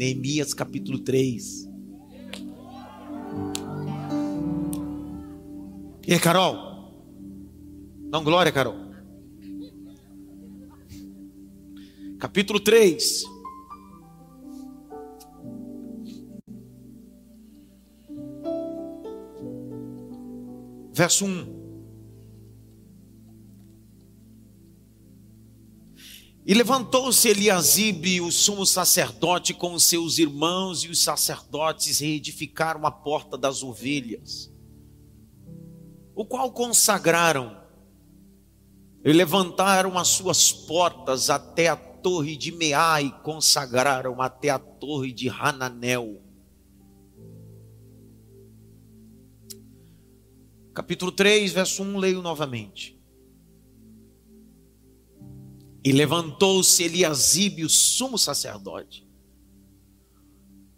Neemias capítulo 3. E Carol? Não, glória, Carol. Capítulo 3. Verso 1. E levantou-se Eliasibe, o sumo sacerdote, com os seus irmãos, e os sacerdotes reedificaram a porta das ovelhas, o qual consagraram, e levantaram as suas portas até a torre de Meá, e consagraram até a torre de Hananel. Capítulo 3, verso 1, leio novamente. E levantou-se Eliasibe, o sumo sacerdote,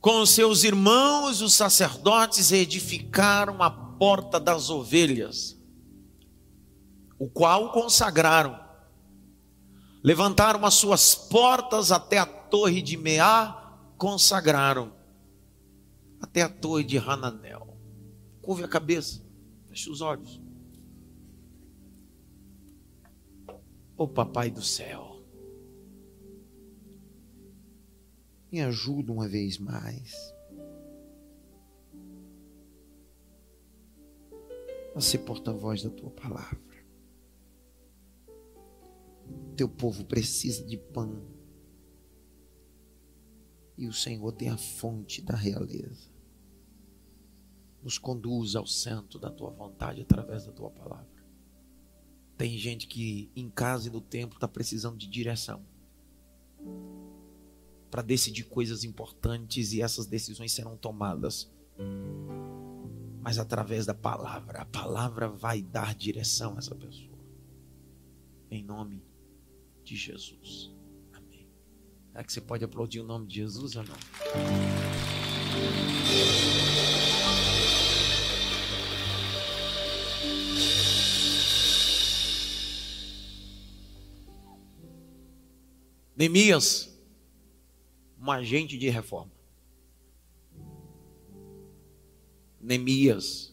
com seus irmãos, os sacerdotes, edificaram a porta das ovelhas, o qual consagraram. Levantaram as suas portas até a torre de Meá, consagraram, até a torre de Hananel. Curve a cabeça, feche os olhos. Ô oh, Papai do céu, me ajuda uma vez mais. a ser porta-voz da tua palavra. Teu povo precisa de pão. E o Senhor tem a fonte da realeza. Nos conduz ao centro da tua vontade através da tua palavra. Tem gente que em casa e no templo está precisando de direção para decidir coisas importantes e essas decisões serão tomadas. Mas através da palavra, a palavra vai dar direção a essa pessoa. Em nome de Jesus. Amém. Será que você pode aplaudir o nome de Jesus ou não? Neemias, um agente de reforma. Neemias,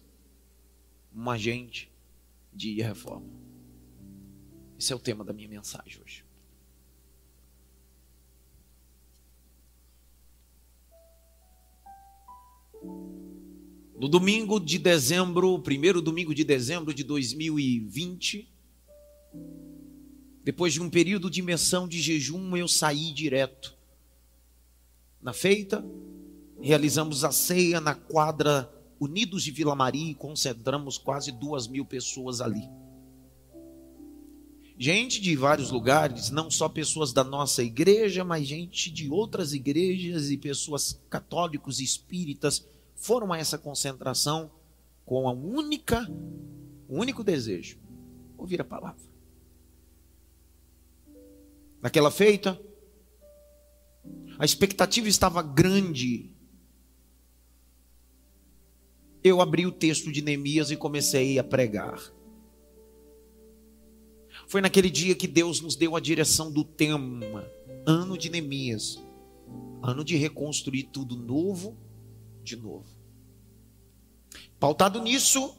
um agente de reforma. Esse é o tema da minha mensagem hoje. No domingo de dezembro, primeiro domingo de dezembro de 2020, depois de um período de imersão de jejum, eu saí direto. Na feita, realizamos a ceia na quadra Unidos de Vila Maria e concentramos quase duas mil pessoas ali. Gente de vários lugares, não só pessoas da nossa igreja, mas gente de outras igrejas e pessoas católicos e espíritas foram a essa concentração com a única, o único desejo: ouvir a palavra. Naquela feita, a expectativa estava grande. Eu abri o texto de Neemias e comecei a pregar. Foi naquele dia que Deus nos deu a direção do tema, ano de Neemias, ano de reconstruir tudo novo de novo. Pautado nisso,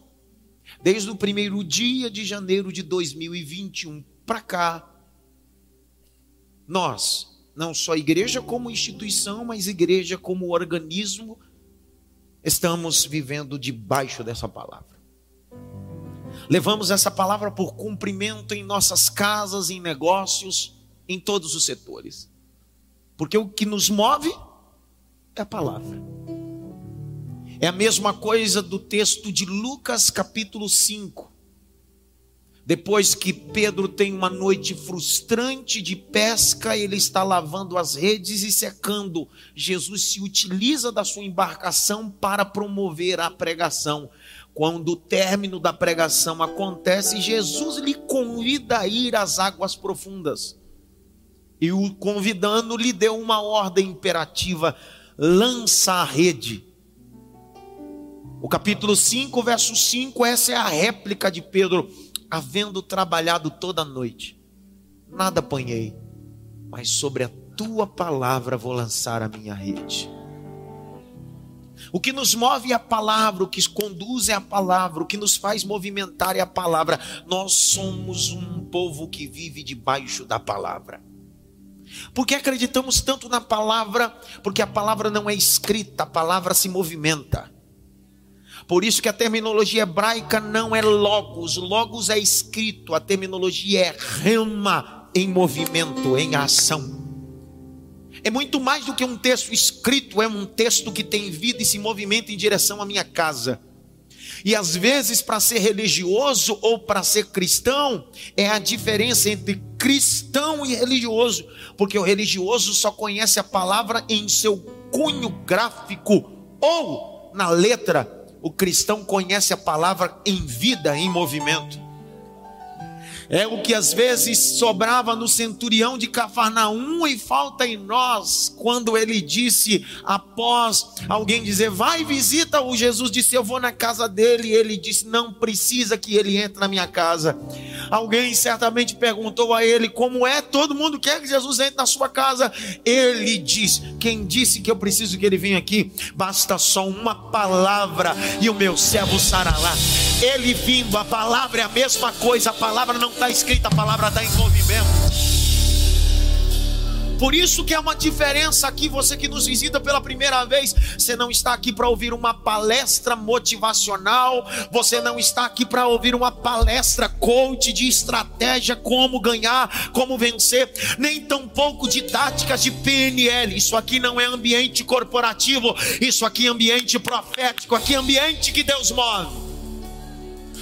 desde o primeiro dia de janeiro de 2021 para cá, nós, não só igreja como instituição, mas igreja como organismo, estamos vivendo debaixo dessa palavra. Levamos essa palavra por cumprimento em nossas casas, em negócios, em todos os setores. Porque o que nos move é a palavra. É a mesma coisa do texto de Lucas capítulo 5. Depois que Pedro tem uma noite frustrante de pesca, ele está lavando as redes e secando. Jesus se utiliza da sua embarcação para promover a pregação. Quando o término da pregação acontece, Jesus lhe convida a ir às águas profundas. E o convidando lhe deu uma ordem imperativa: lança a rede. O capítulo 5, verso 5, essa é a réplica de Pedro havendo trabalhado toda a noite, nada apanhei, mas sobre a tua palavra vou lançar a minha rede. O que nos move é a palavra, o que conduz é a palavra, o que nos faz movimentar é a palavra. Nós somos um povo que vive debaixo da palavra. Porque acreditamos tanto na palavra? Porque a palavra não é escrita, a palavra se movimenta. Por isso que a terminologia hebraica não é logos, logos é escrito, a terminologia é rema em movimento, em ação. É muito mais do que um texto escrito, é um texto que tem vida e se movimenta em direção à minha casa. E às vezes, para ser religioso ou para ser cristão, é a diferença entre cristão e religioso, porque o religioso só conhece a palavra em seu cunho gráfico ou na letra. O cristão conhece a palavra em vida, em movimento. É o que às vezes sobrava no centurião de Cafarnaum e falta em nós, quando ele disse, após alguém dizer, vai visita o Jesus disse, eu vou na casa dele, e ele disse, não precisa que ele entre na minha casa. Alguém certamente perguntou a ele, como é? Todo mundo quer que Jesus entre na sua casa. Ele diz, quem disse que eu preciso que ele venha aqui? Basta só uma palavra e o meu servo sarará. Ele vindo, a palavra é a mesma coisa, a palavra não está escrita, a palavra está em movimento. Por isso que é uma diferença aqui, você que nos visita pela primeira vez, você não está aqui para ouvir uma palestra motivacional, você não está aqui para ouvir uma palestra coach de estratégia, como ganhar, como vencer, nem tampouco de táticas de PNL. Isso aqui não é ambiente corporativo, isso aqui é ambiente profético, aqui é ambiente que Deus move.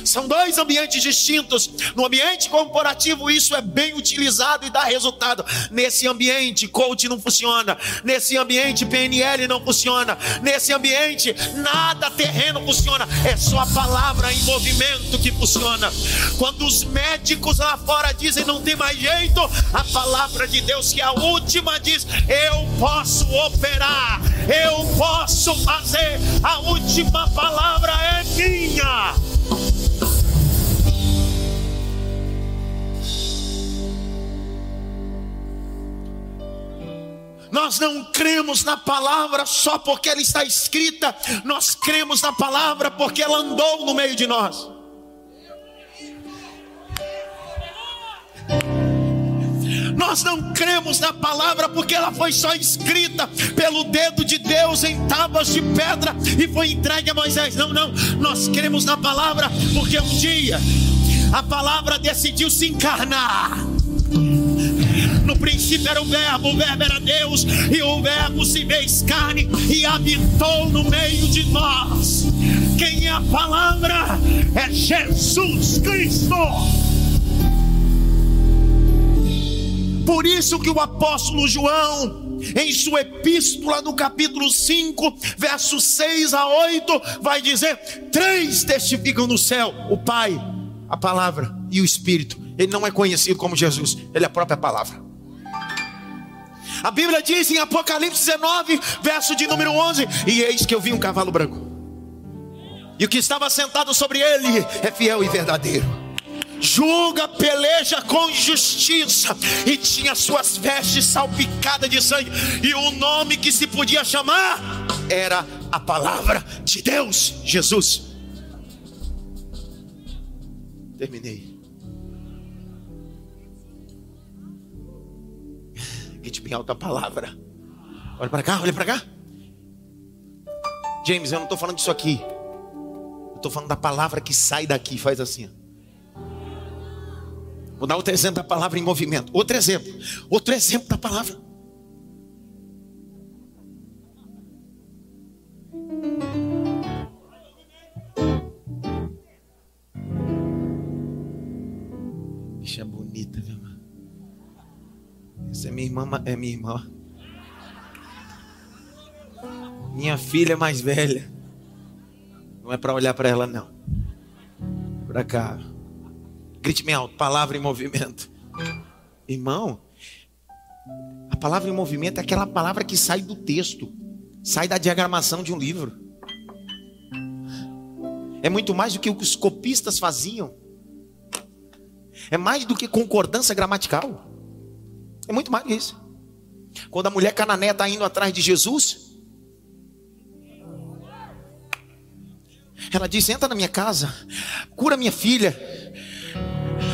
São dois ambientes distintos. No ambiente corporativo, isso é bem utilizado e dá resultado. Nesse ambiente, coach não funciona. Nesse ambiente, PNL não funciona. Nesse ambiente, nada terreno funciona. É só a palavra em movimento que funciona. Quando os médicos lá fora dizem não tem mais jeito, a palavra de Deus, que é a última, diz: Eu posso operar, eu posso fazer. A última palavra é minha. Nós não cremos na palavra só porque ela está escrita, nós cremos na palavra porque ela andou no meio de nós. Nós não cremos na palavra porque ela foi só escrita pelo dedo de Deus em tábuas de pedra e foi entregue a Moisés. Não, não. Nós cremos na palavra porque um dia a palavra decidiu se encarnar no princípio era o Verbo, o Verbo era Deus, e o Verbo se fez carne e habitou no meio de nós. Quem é a palavra? É Jesus Cristo. Por isso que o apóstolo João, em sua epístola, no capítulo 5, versos 6 a 8, vai dizer: três testificam no céu: o Pai, a palavra e o Espírito. Ele não é conhecido como Jesus, ele é a própria palavra. A Bíblia diz em Apocalipse 19, verso de número 11: E eis que eu vi um cavalo branco, e o que estava sentado sobre ele é fiel e verdadeiro julga, peleja com justiça, e tinha suas vestes salpicadas de sangue, e o nome que se podia chamar era a palavra de Deus, Jesus. Terminei. Grite bem alta a palavra. Olha para cá, olha para cá. James, eu não estou falando disso aqui. Eu estou falando da palavra que sai daqui, faz assim. Vou dar outro exemplo da palavra em movimento. Outro exemplo. Outro exemplo da palavra. Bicha bonita, viu? Essa é minha irmã, é minha irmã. Minha filha mais velha. Não é para olhar para ela não. Para cá. Grite me alto, palavra em movimento. Irmão, a palavra em movimento é aquela palavra que sai do texto, sai da diagramação de um livro. É muito mais do que os copistas faziam. É mais do que concordância gramatical. É muito mais isso. Quando a mulher cananeia está indo atrás de Jesus, ela disse: Entra na minha casa, cura minha filha.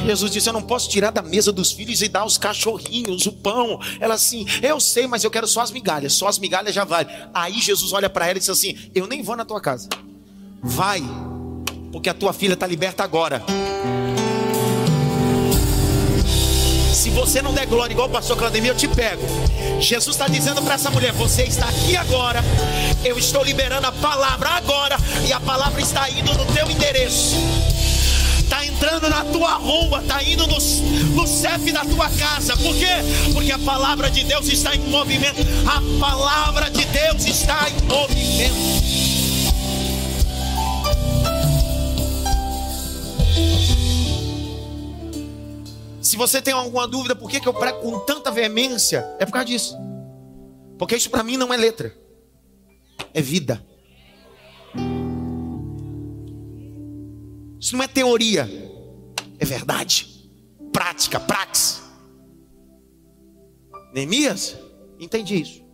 Jesus disse: Eu não posso tirar da mesa dos filhos e dar aos cachorrinhos o pão. Ela assim: Eu sei, mas eu quero só as migalhas. Só as migalhas já vale. Aí Jesus olha para ela e diz assim: Eu nem vou na tua casa. Vai, porque a tua filha está liberta agora. Você não der glória igual o pastor Claudemir, eu te pego. Jesus está dizendo para essa mulher: Você está aqui agora. Eu estou liberando a palavra agora. E a palavra está indo no teu endereço está entrando na tua rua, está indo no, no CEP da tua casa. Por quê? Porque a palavra de Deus está em movimento. A palavra de Deus está em movimento. Se você tem alguma dúvida, por que, que eu prego com tanta veemência? É por causa disso. Porque isso para mim não é letra, é vida. Isso não é teoria, é verdade, prática, praxis. Neemias, entendi isso.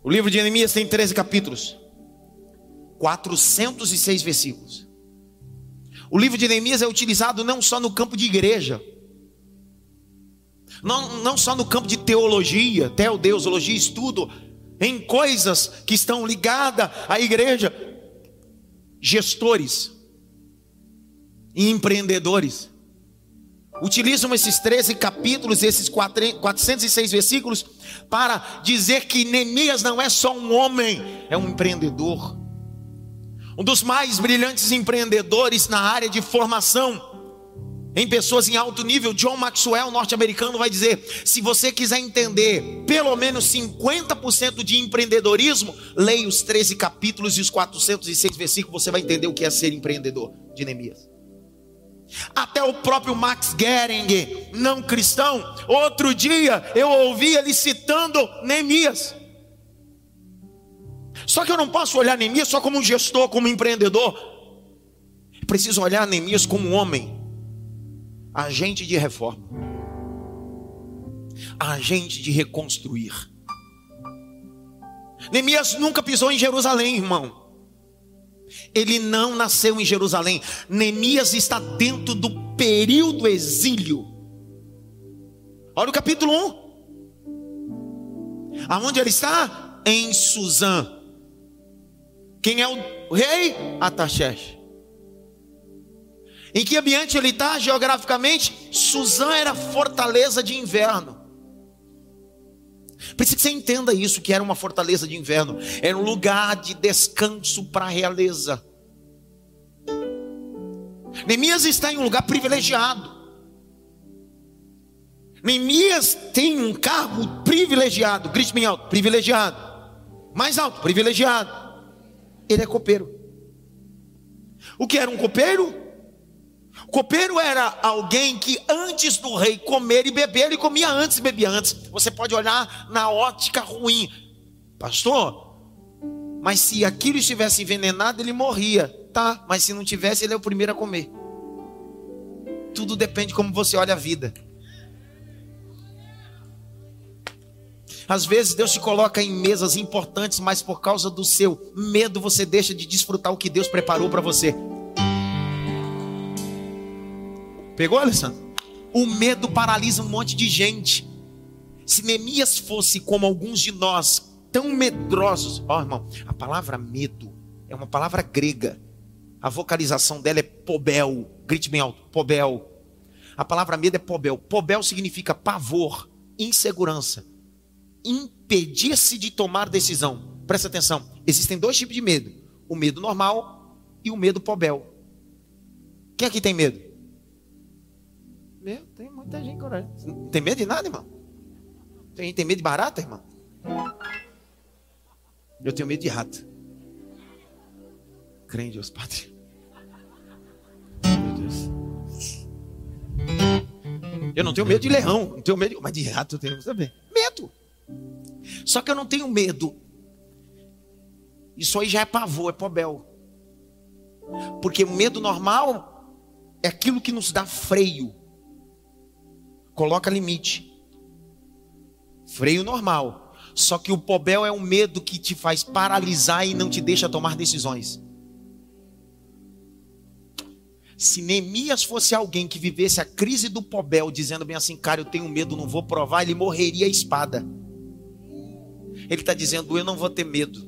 O livro de Neemias tem 13 capítulos, 406 versículos. O livro de Neemias é utilizado não só no campo de igreja, não, não só no campo de teologia, teodeusologia, estudo, em coisas que estão ligadas à igreja, gestores, e empreendedores. Utilizam esses 13 capítulos, esses 406 versículos, para dizer que Neemias não é só um homem, é um empreendedor. Um dos mais brilhantes empreendedores na área de formação em pessoas em alto nível, John Maxwell, norte-americano, vai dizer: se você quiser entender pelo menos 50% de empreendedorismo, leia os 13 capítulos e os 406 versículos, você vai entender o que é ser empreendedor de Neemias. Até o próprio Max Gering, não cristão, outro dia eu ouvi ele citando Neemias. Só que eu não posso olhar Neemias só como um gestor, como um empreendedor. preciso olhar Neemias como um homem, agente de reforma, agente de reconstruir. Neemias nunca pisou em Jerusalém, irmão. Ele não nasceu em Jerusalém. Neemias está dentro do período exílio. Olha o capítulo 1. Aonde ele está? Em Suzã. Quem é o rei? Ataxés. Em que ambiente ele está geograficamente? Suzã era fortaleza de inverno. Preciso que você entenda isso, que era uma fortaleza de inverno, era um lugar de descanso para a realeza. Neemias está em um lugar privilegiado. Neemias tem um cargo privilegiado, grite bem alto, privilegiado. Mais alto, privilegiado. Ele é copeiro. O que era um copeiro? Copeiro era alguém que antes do rei comer e beber, ele comia antes e bebia antes. Você pode olhar na ótica ruim, pastor. Mas se aquilo estivesse envenenado, ele morria, tá? Mas se não tivesse, ele é o primeiro a comer. Tudo depende de como você olha a vida. Às vezes Deus te coloca em mesas importantes, mas por causa do seu medo você deixa de desfrutar o que Deus preparou para você. Pegou, Alessandro? O medo paralisa um monte de gente. Se Neemias fosse como alguns de nós, tão medrosos, ó oh, irmão, a palavra medo é uma palavra grega. A vocalização dela é pobel. Grite bem alto, pobel. A palavra medo é pobel. Pobel significa pavor, insegurança, impedir-se de tomar decisão. Presta atenção. Existem dois tipos de medo: o medo normal e o medo pobel. Quem aqui tem medo? Meu, tem muita gente coragem. Não tem medo de nada, irmão? Tem gente tem medo de barata, irmão? Eu tenho medo de rato. Crente Deus, Padre. Meu Deus. Eu não tenho medo de leão, não tenho medo, mas de rato eu tenho também. Medo. Só que eu não tenho medo. Isso aí já é pavor, é pobel. Porque o medo normal é aquilo que nos dá freio coloca limite. freio normal. Só que o pobel é um medo que te faz paralisar e não te deixa tomar decisões. Se Neemias fosse alguém que vivesse a crise do pobel, dizendo bem assim, cara, eu tenho medo, não vou provar, ele morreria a espada. Ele está dizendo, eu não vou ter medo,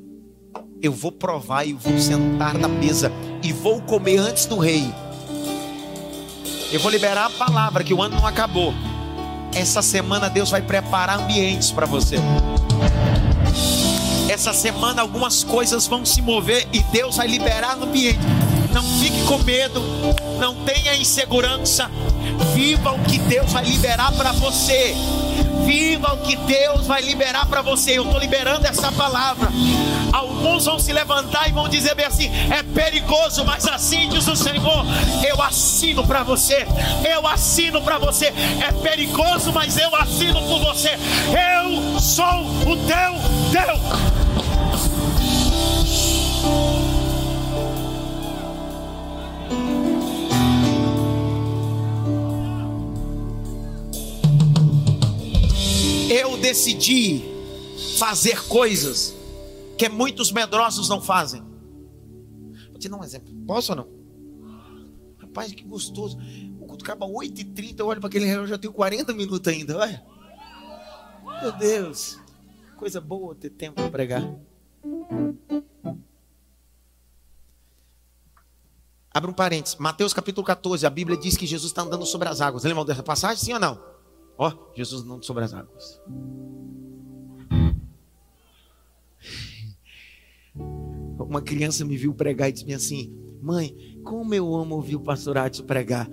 eu vou provar e vou sentar na mesa e vou comer antes do rei. Eu vou liberar a palavra que o ano não acabou. Essa semana Deus vai preparar ambientes para você. Essa semana algumas coisas vão se mover e Deus vai liberar no ambiente. Não fique com medo, não tenha insegurança. Viva o que Deus vai liberar para você. Viva o que Deus vai liberar para você. Eu estou liberando essa palavra. Alguns vão se levantar e vão dizer bem assim: é perigoso, mas assim diz o Senhor. Eu assino para você. Eu assino para você. É perigoso, mas eu assino por você. Eu sou o teu Deus. Eu decidi fazer coisas que muitos medrosos não fazem. Vou te dar um exemplo. Posso ou não? Rapaz, que gostoso. O culto acaba 8h30, eu olho para aquele relógio, já tenho 40 minutos ainda. Olha. Meu Deus. Coisa boa ter tempo para pregar. Abre um parênteses. Mateus capítulo 14, a Bíblia diz que Jesus está andando sobre as águas. Lembram dessa passagem? Sim ou não? Ó, Jesus andando sobre as águas. Uma criança me viu pregar e disse assim: Mãe, como eu amo ouvir o pastor Adson pregar.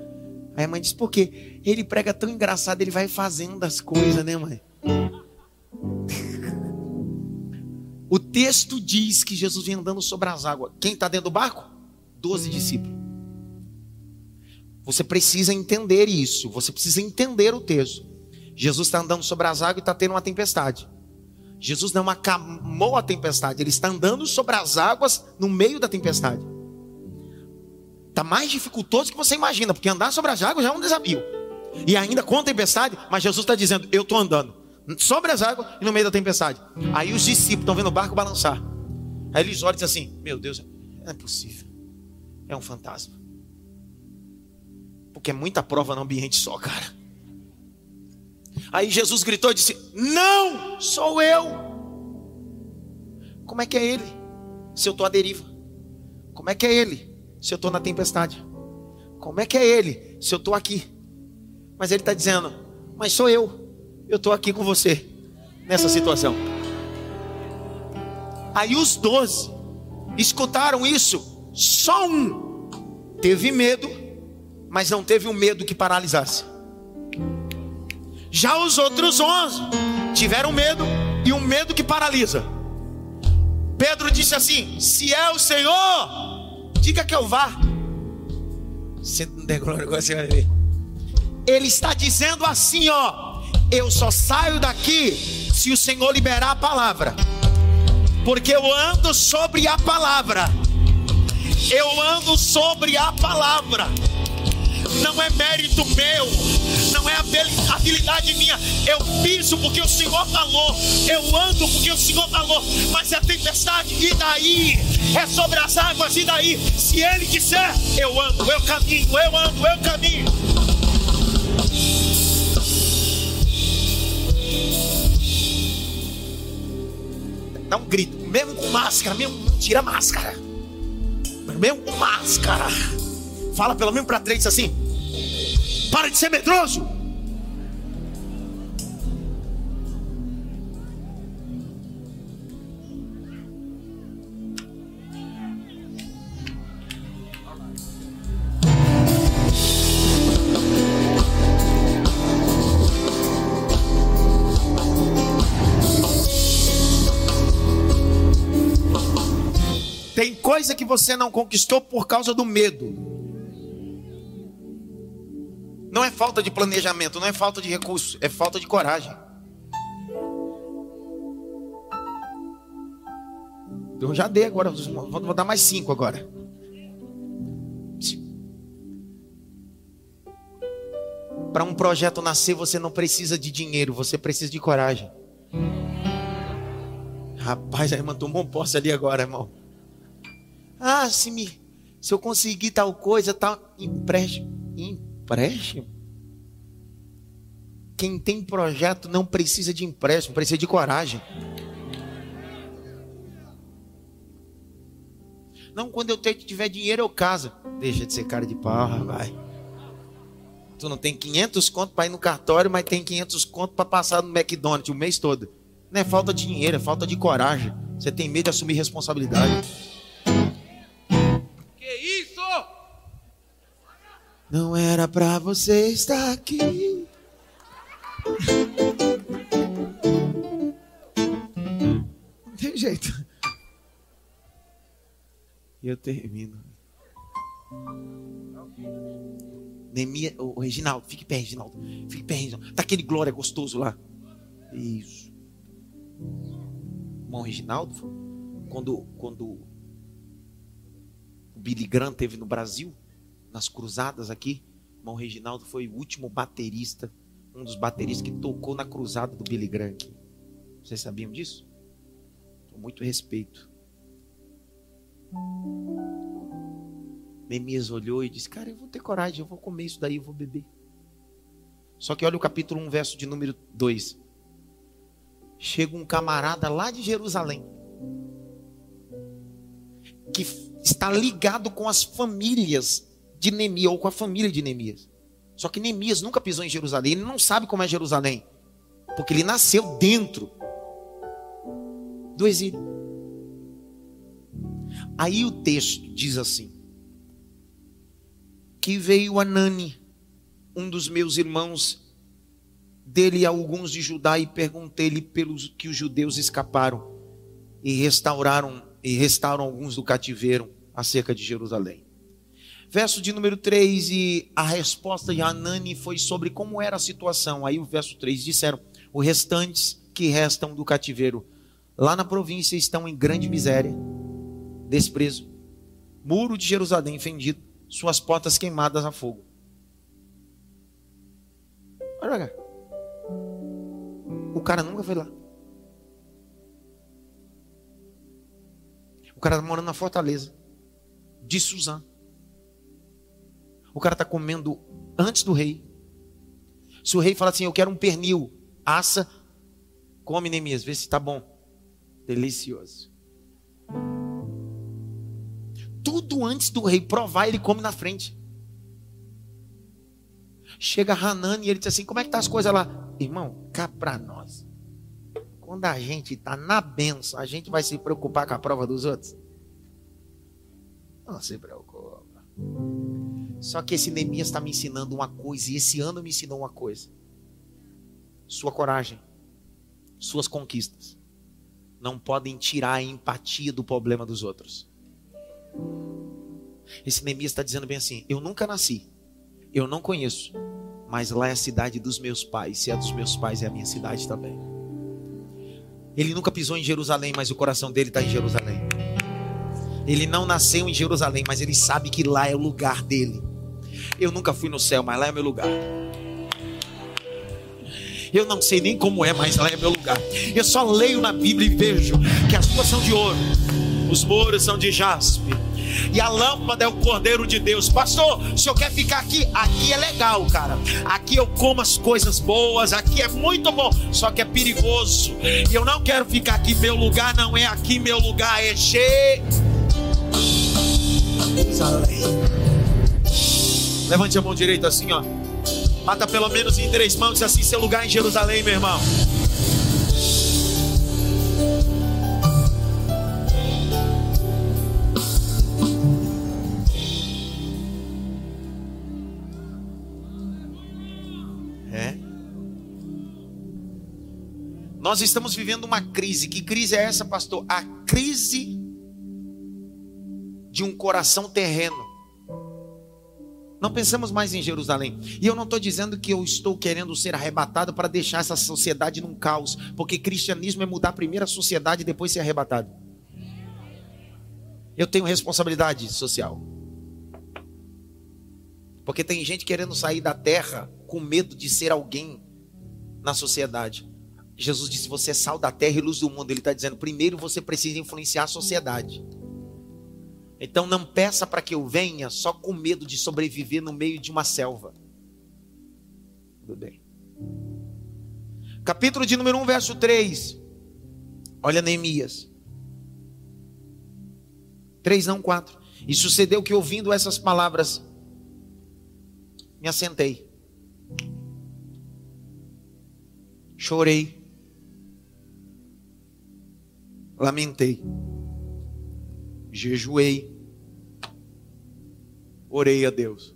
Aí a mãe disse: Por quê? Ele prega tão engraçado, ele vai fazendo as coisas, né, mãe? o texto diz que Jesus vem andando sobre as águas. Quem está dentro do barco? Doze discípulos. Você precisa entender isso. Você precisa entender o texto. Jesus está andando sobre as águas e está tendo uma tempestade. Jesus não acalmou a tempestade, ele está andando sobre as águas no meio da tempestade. Está mais dificultoso que você imagina, porque andar sobre as águas já é um desafio. E ainda com a tempestade, mas Jesus está dizendo: Eu estou andando sobre as águas e no meio da tempestade. Aí os discípulos estão vendo o barco balançar. Aí eles olham e dizem assim: Meu Deus, não é possível. É um fantasma. Porque é muita prova no ambiente só, cara. Aí Jesus gritou e disse: Não, sou eu. Como é que é ele? Se eu estou à deriva. Como é que é ele? Se eu estou na tempestade. Como é que é ele? Se eu estou aqui. Mas ele está dizendo: Mas sou eu. Eu estou aqui com você nessa situação. Aí os doze escutaram isso. Só um teve medo, mas não teve um medo que paralisasse. Já os outros onze tiveram medo e um medo que paralisa. Pedro disse assim: Se é o Senhor, diga que eu vá. Não der glória, você vai ver. Ele está dizendo assim: Ó, eu só saio daqui se o Senhor liberar a palavra, porque eu ando sobre a palavra. Eu ando sobre a palavra não é mérito meu, não é habilidade minha. Eu piso porque o Senhor falou, eu ando porque o Senhor falou, mas é tempestade, e daí? É sobre as águas, e daí? Se Ele disser, eu ando, eu caminho, eu ando, eu caminho. Dá um grito, mesmo com máscara, mesmo, tira a máscara, mesmo com máscara. Fala pelo menos para três assim: para de ser medroso. Tem coisa que você não conquistou por causa do medo. Falta de planejamento, não é falta de recurso, é falta de coragem. Eu já dei agora, vou dar mais cinco agora. Para um projeto nascer, você não precisa de dinheiro, você precisa de coragem. Rapaz, a irmã tomou posse ali agora, irmão. Ah, se, me, se eu conseguir tal coisa, tal. Empréstimo. Empréstimo? Quem tem projeto não precisa de empréstimo, precisa de coragem. Não, quando eu tiver dinheiro eu caso. Deixa de ser cara de pau, vai. Tu não tem 500 conto para ir no cartório, mas tem 500 conto para passar no McDonald's o mês todo. Não é falta de dinheiro, é falta de coragem. Você tem medo de assumir responsabilidade. Que isso? Não era para você estar aqui. Não tem jeito. E eu termino. Nemia, o Reginaldo, fique pé, Reginaldo. Fique pé, Reginaldo. Tá aquele glória gostoso lá. Isso. Irmão Reginaldo, quando, quando o Billy Graham teve no Brasil, nas cruzadas aqui, irmão Reginaldo foi o último baterista, um dos bateristas que tocou na cruzada do Billy Graham. Vocês sabiam disso? Com muito respeito. Neemias olhou e disse: Cara, eu vou ter coragem, eu vou comer isso daí, eu vou beber. Só que olha o capítulo 1, verso de número 2. Chega um camarada lá de Jerusalém, que está ligado com as famílias de Neemias, ou com a família de Neemias. Só que Neemias nunca pisou em Jerusalém, ele não sabe como é Jerusalém, porque ele nasceu dentro do exílio. Aí o texto diz assim: que veio Anani, um dos meus irmãos, dele alguns de Judá, e perguntei-lhe pelos que os judeus escaparam e restauraram e restaram alguns do cativeiro acerca de Jerusalém. Verso de número 3, e a resposta de Anani foi sobre como era a situação. Aí o verso 3 disseram: os restantes que restam do cativeiro lá na província estão em grande miséria, desprezo, muro de Jerusalém fendido, suas portas queimadas a fogo. Olha cá. O cara nunca foi lá. O cara está morando na fortaleza de Suzã. O cara está comendo antes do rei. Se o rei fala assim, eu quero um pernil, assa, come Neemias, vê se está bom. Delicioso tudo antes do rei provar, ele come na frente. Chega Hanani e ele diz assim: Como é que tá as coisas lá? Irmão, cá para nós. Quando a gente está na benção, a gente vai se preocupar com a prova dos outros? Não se preocupa. Só que esse Neemias está me ensinando uma coisa, e esse ano me ensinou uma coisa: sua coragem, suas conquistas, não podem tirar a empatia do problema dos outros. Esse Neemias está dizendo bem assim: Eu nunca nasci, eu não conheço, mas lá é a cidade dos meus pais. Se é dos meus pais, é a minha cidade também. Ele nunca pisou em Jerusalém, mas o coração dele está em Jerusalém. Ele não nasceu em Jerusalém, mas ele sabe que lá é o lugar dele. Eu nunca fui no céu, mas lá é meu lugar. Eu não sei nem como é, mas lá é meu lugar. Eu só leio na Bíblia e vejo que as ruas são de ouro, os muros são de jaspe e a lâmpada é o Cordeiro de Deus. Pastor, o senhor quer ficar aqui? Aqui é legal, cara. Aqui eu como as coisas boas, aqui é muito bom, só que é perigoso. E eu não quero ficar aqui. Meu lugar não é aqui, meu lugar é cheio. Levante a mão direita assim, ó. Bata pelo menos em três mãos, assim seu lugar em Jerusalém, meu irmão. Nós estamos vivendo uma crise. Que crise é essa, pastor? A crise de um coração terreno. Não pensamos mais em Jerusalém. E eu não estou dizendo que eu estou querendo ser arrebatado para deixar essa sociedade num caos. Porque cristianismo é mudar primeiro a sociedade e depois ser arrebatado. Eu tenho responsabilidade social. Porque tem gente querendo sair da terra com medo de ser alguém na sociedade. Jesus disse: Você é sal da terra e luz do mundo. Ele está dizendo: primeiro você precisa influenciar a sociedade. Então não peça para que eu venha só com medo de sobreviver no meio de uma selva. Tudo bem. Capítulo de número 1, verso 3. Olha Neemias. 3, não 4. E sucedeu que ouvindo essas palavras, me assentei. Chorei lamentei, jejuei, orei a Deus.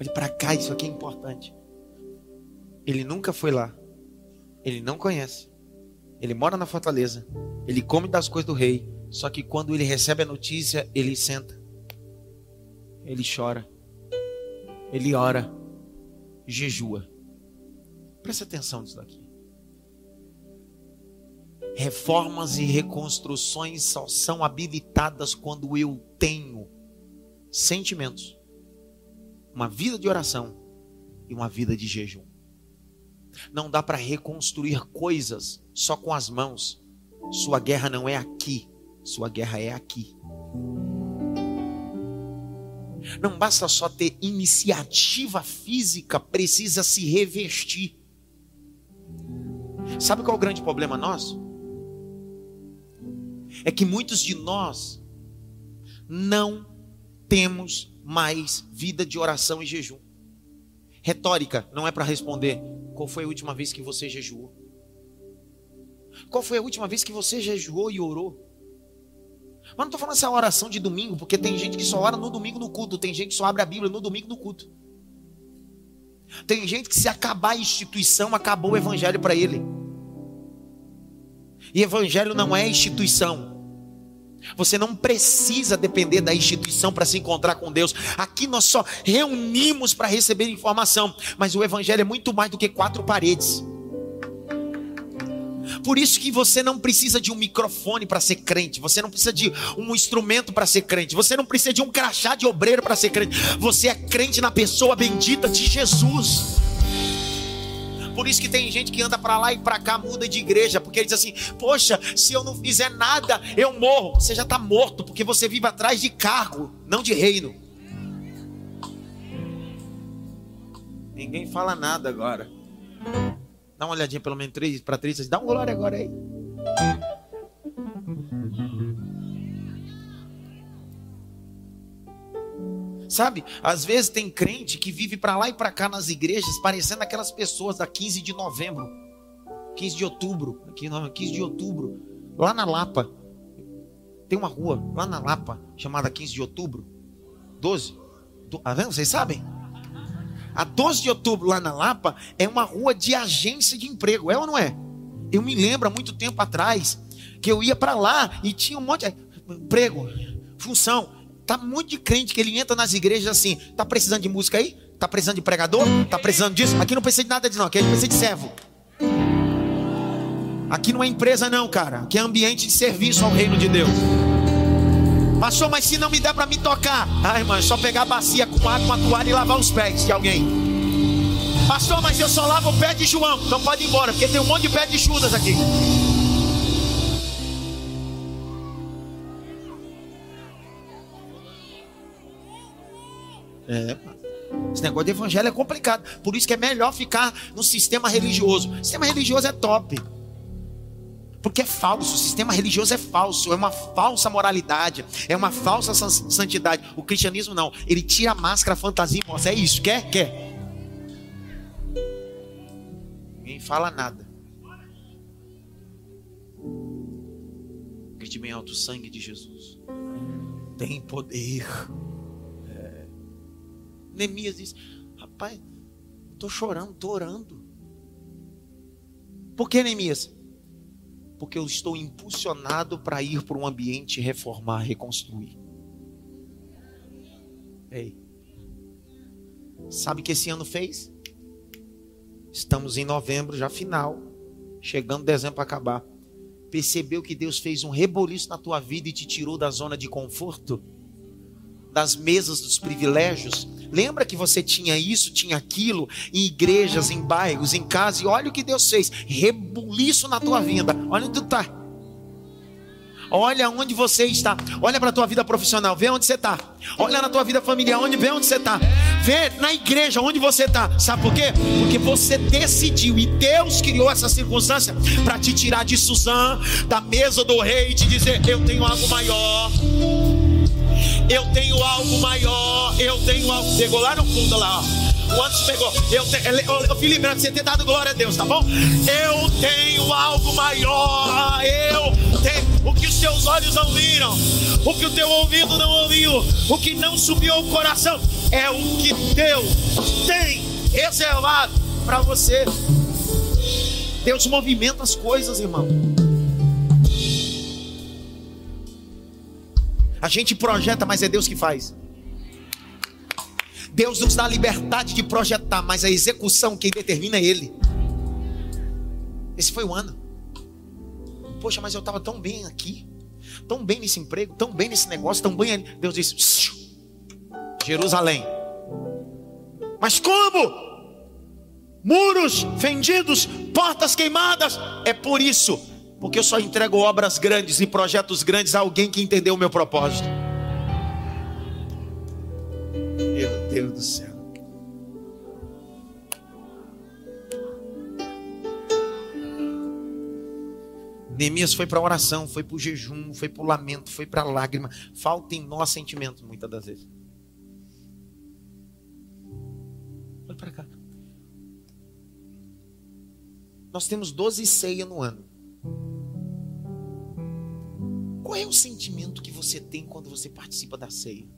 Olhe para cá, isso aqui é importante. Ele nunca foi lá, ele não conhece, ele mora na fortaleza, ele come das coisas do rei. Só que quando ele recebe a notícia, ele senta, ele chora, ele ora, jejua. Presta atenção nisso daqui. Reformas e reconstruções só são habilitadas quando eu tenho sentimentos, uma vida de oração e uma vida de jejum. Não dá para reconstruir coisas só com as mãos. Sua guerra não é aqui, sua guerra é aqui. Não basta só ter iniciativa física, precisa se revestir. Sabe qual é o grande problema nosso? É que muitos de nós não temos mais vida de oração e jejum. Retórica não é para responder qual foi a última vez que você jejuou. Qual foi a última vez que você jejuou e orou? Mas não estou falando essa oração de domingo, porque tem gente que só ora no domingo no culto, tem gente que só abre a Bíblia no domingo no culto. Tem gente que se acabar a instituição, acabou o evangelho para ele. E evangelho não é instituição. Você não precisa depender da instituição para se encontrar com Deus. Aqui nós só reunimos para receber informação, mas o evangelho é muito mais do que quatro paredes. Por isso que você não precisa de um microfone para ser crente, você não precisa de um instrumento para ser crente, você não precisa de um crachá de obreiro para ser crente. Você é crente na pessoa bendita de Jesus. Por isso que tem gente que anda para lá e para cá, muda de igreja, porque ele diz assim: Poxa, se eu não fizer nada, eu morro. Você já está morto, porque você vive atrás de cargo, não de reino. Ninguém fala nada agora. Dá uma olhadinha pelo menos para três, dá um glória agora aí. Sabe? Às vezes tem crente que vive para lá e para cá nas igrejas, parecendo aquelas pessoas da 15 de novembro, 15 de outubro, aqui não, 15 de outubro, lá na Lapa. Tem uma rua lá na Lapa chamada 15 de outubro, 12. Tá vendo? Vocês sabem? A 12 de outubro lá na Lapa é uma rua de agência de emprego, é ou não é? Eu me lembro há muito tempo atrás que eu ia para lá e tinha um monte de emprego, função. Tá muito de crente que ele entra nas igrejas assim, tá precisando de música aí? Tá precisando de pregador? Tá precisando disso? Aqui não precisa de nada disso não, aqui a gente precisa de servo. Aqui não é empresa não, cara. Aqui é ambiente de serviço ao reino de Deus. Pastor, mas se não me der para me tocar, ai, irmão, é só pegar a bacia com água, uma toalha e lavar os pés de alguém. Pastor, mas eu só lavo o pé de João. Então pode ir embora, porque tem um monte de pé de Judas aqui. É, esse negócio de evangelho é complicado. Por isso que é melhor ficar no sistema religioso. O sistema religioso é top. Porque é falso, o sistema religioso é falso, é uma falsa moralidade, é uma falsa santidade. O cristianismo não, ele tira a máscara, a fantasia e mostra. É isso, quer? Quer. Ninguém fala nada. Grite bem alto: o sangue de Jesus tem poder. Neemias diz: Rapaz, estou chorando, estou orando. Por que, Neemias? Porque eu estou impulsionado para ir para um ambiente reformar, reconstruir. Ei, sabe o que esse ano fez? Estamos em novembro, já final, chegando dezembro para acabar. Percebeu que Deus fez um reboliço na tua vida e te tirou da zona de conforto? Das mesas dos privilégios. Lembra que você tinha isso, tinha aquilo, em igrejas, em bairros, em casa, e olha o que Deus fez: rebuliço na tua vida. Olha onde tu está. Olha onde você está. Olha para a tua vida profissional, vê onde você está. Olha na tua vida familiar, onde vê onde você está. Vê na igreja onde você está. Sabe por quê? Porque você decidiu e Deus criou essa circunstância para te tirar de Suzã, da mesa do rei e te dizer: Eu tenho algo maior. Eu tenho algo maior. Eu tenho algo. Pegou lá no fundo lá, ó. O Anderson pegou. Eu eu, Felipe, era você ter dado glória a Deus, tá bom? Eu tenho algo maior. Eu tenho. O que os teus olhos não viram, o que o teu ouvido não ouviu, o que não subiu ao coração, é o que Deus tem reservado para você. Deus movimenta as coisas, irmão. A gente projeta, mas é Deus que faz. Deus nos dá a liberdade de projetar, mas a execução quem determina é Ele. Esse foi o ano. Poxa, mas eu estava tão bem aqui, tão bem nesse emprego, tão bem nesse negócio, tão bem ali. Deus disse: Jerusalém. Mas como? Muros fendidos, portas queimadas. É por isso, porque eu só entrego obras grandes e projetos grandes a alguém que entendeu o meu propósito. Meu Deus do céu. Neemias foi para oração, foi para o jejum, foi para o lamento, foi para a lágrima. Falta em nós sentimentos, muitas das vezes. Olha para cá. Nós temos 12 ceias no ano. Qual é o sentimento que você tem quando você participa da ceia?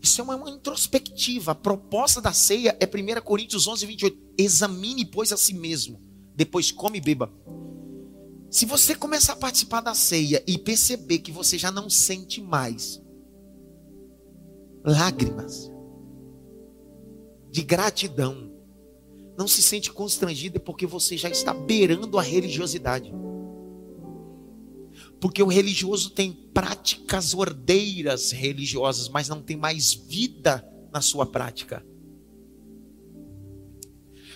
Isso é uma introspectiva. A proposta da ceia é 1 Coríntios 11, 28. Examine, pois, a si mesmo. Depois come e beba. Se você começar a participar da ceia e perceber que você já não sente mais lágrimas de gratidão, não se sente constrangido porque você já está beirando a religiosidade. Porque o religioso tem práticas ordeiras religiosas, mas não tem mais vida na sua prática.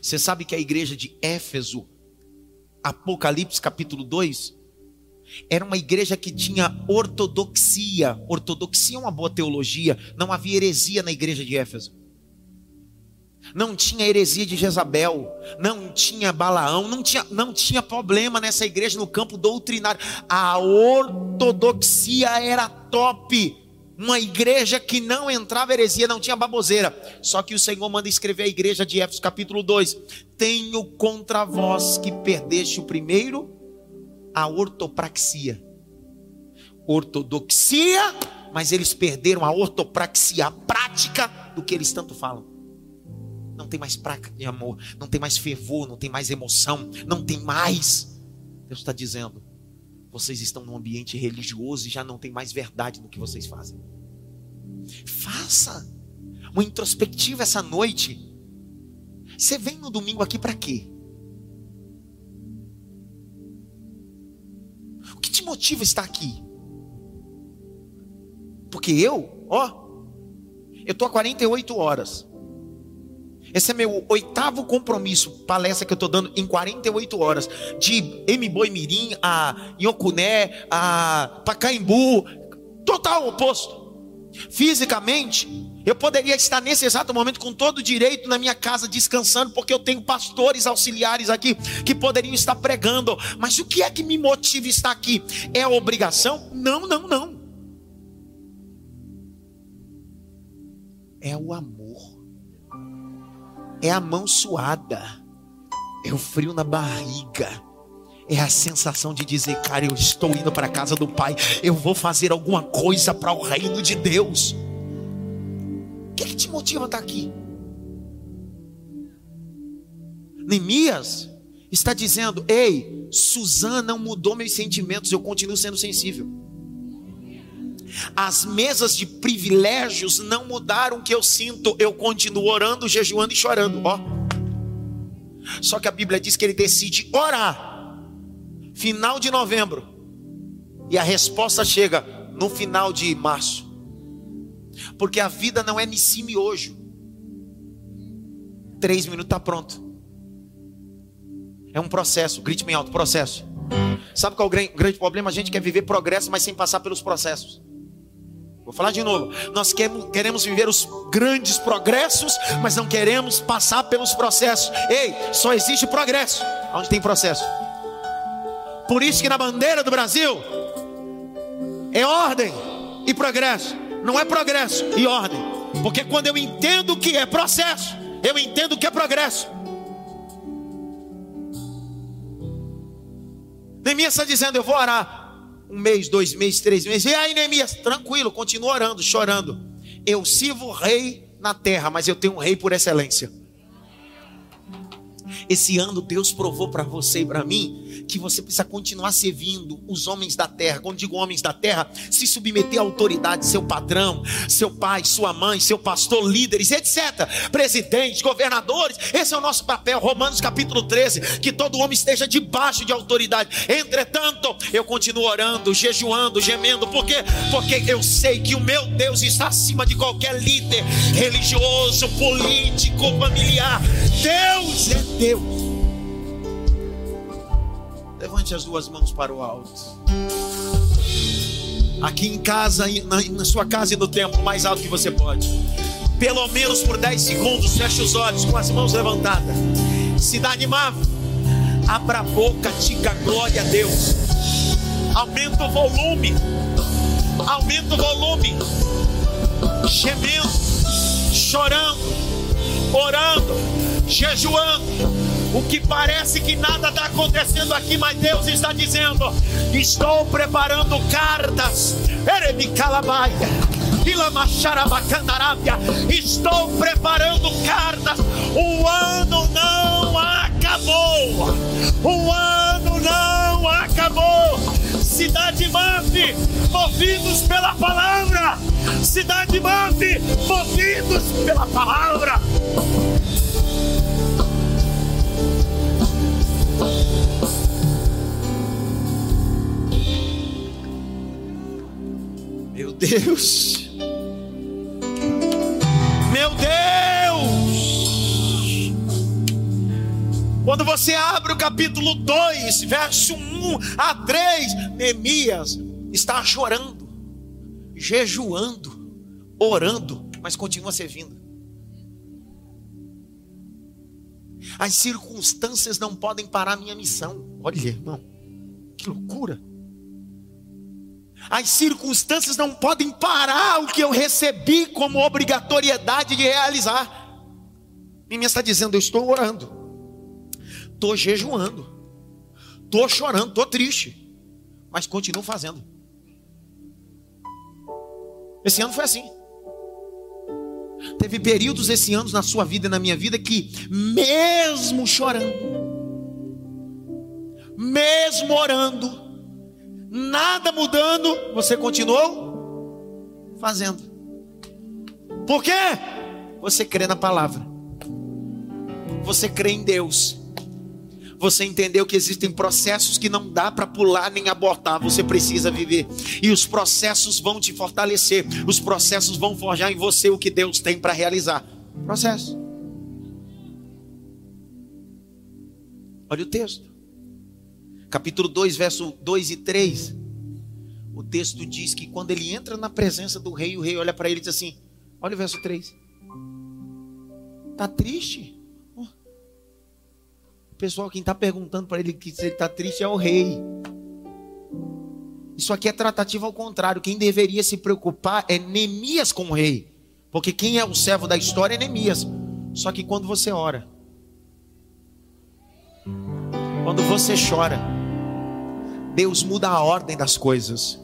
Você sabe que a igreja de Éfeso Apocalipse capítulo 2, era uma igreja que tinha ortodoxia. Ortodoxia é uma boa teologia. Não havia heresia na igreja de Éfeso. Não tinha heresia de Jezabel, não tinha Balaão, não tinha, não tinha problema nessa igreja no campo doutrinário. A ortodoxia era top. Uma igreja que não entrava heresia, não tinha baboseira. Só que o Senhor manda escrever a igreja de Éfeso, capítulo 2: Tenho contra vós que perdeste o primeiro, a ortopraxia. Ortodoxia, mas eles perderam a ortopraxia, a prática do que eles tanto falam. Não tem mais prática de amor, não tem mais fervor, não tem mais emoção, não tem mais. Deus está dizendo: vocês estão num ambiente religioso e já não tem mais verdade no que vocês fazem. Faça uma introspectiva essa noite. Você vem no domingo aqui para quê? O que te motiva estar aqui? Porque eu, ó, eu tô há 48 horas. Esse é meu oitavo compromisso, palestra que eu estou dando em 48 horas, de M Boi Mirim a Yocuné, a Pacaembu, total oposto. Fisicamente, eu poderia estar nesse exato momento com todo direito na minha casa descansando, porque eu tenho pastores auxiliares aqui que poderiam estar pregando. Mas o que é que me motiva estar aqui? É a obrigação? Não, não, não. É o amor é a mão suada, é o frio na barriga, é a sensação de dizer, cara, eu estou indo para a casa do Pai, eu vou fazer alguma coisa para o reino de Deus. O que, é que te motiva a estar aqui? Neemias está dizendo: Ei, Suzana não mudou meus sentimentos, eu continuo sendo sensível. As mesas de privilégios não mudaram o que eu sinto. Eu continuo orando, jejuando e chorando. Ó. Só que a Bíblia diz que ele decide orar. Final de novembro. E a resposta chega no final de março. Porque a vida não é Nissim e hoje. Três minutos está pronto. É um processo. Grite bem alto, processo. Sabe qual é o grande problema? A gente quer viver progresso, mas sem passar pelos processos. Vou falar de novo. Nós queremos viver os grandes progressos, mas não queremos passar pelos processos. Ei, só existe progresso onde tem processo. Por isso que na bandeira do Brasil é ordem e progresso. Não é progresso e ordem. Porque quando eu entendo o que é processo, eu entendo o que é progresso. Neemias está dizendo: Eu vou orar um mês, dois meses, três meses. E aí, Neemias, tranquilo, continua orando, chorando. Eu sirvo rei na terra, mas eu tenho um rei por excelência. Esse ano Deus provou para você e para mim que você precisa continuar servindo os homens da terra. Quando digo homens da terra, se submeter à autoridade, seu patrão, seu pai, sua mãe, seu pastor, líderes, etc. Presidentes, governadores. Esse é o nosso papel. Romanos capítulo 13, que todo homem esteja debaixo de autoridade. Entretanto, eu continuo orando, jejuando, gemendo, porque porque eu sei que o meu Deus está acima de qualquer líder religioso, político, familiar. Deus é Deus. Levante as duas mãos para o alto. Aqui em casa, na, sua casa e no templo, mais alto que você pode. Pelo menos por 10 segundos, feche os olhos com as mãos levantadas. Cidade Mar, abra a boca, diga glória a Deus. Aumenta o volume. Aumenta o volume. Gemendo, chorando, orando, jejuando o que parece que nada está acontecendo aqui, mas Deus está dizendo: Estou preparando cartas. Estou preparando cartas. O ano não acabou. O ano não acabou. Cidade Mave, movidos pela palavra. Cidade Mave, movidos pela palavra. Deus. Meu Deus. Quando você abre o capítulo 2, verso 1 a 3, Neemias está chorando, jejuando, orando, mas continua servindo. As circunstâncias não podem parar minha missão. Olha, irmão, que loucura. As circunstâncias não podem parar o que eu recebi como obrigatoriedade de realizar. Minha está dizendo: eu estou orando, estou jejuando, estou chorando, estou triste, mas continuo fazendo. Esse ano foi assim. Teve períodos esse ano na sua vida e na minha vida que, mesmo chorando, mesmo orando, nada mudando, você continuou fazendo. Por quê? Você crê na palavra, você crê em Deus. Você entendeu que existem processos que não dá para pular nem abortar, você precisa viver. E os processos vão te fortalecer, os processos vão forjar em você o que Deus tem para realizar. Processo. Olha o texto. Capítulo 2, verso 2 e 3. O texto diz que quando ele entra na presença do rei, o rei olha para ele e diz assim: Olha o verso 3. Está triste? Pessoal, quem está perguntando para ele se ele está triste é o rei. Isso aqui é tratativa ao contrário. Quem deveria se preocupar é Neemias com o rei. Porque quem é o servo da história é Neemias. Só que quando você ora, quando você chora, Deus muda a ordem das coisas.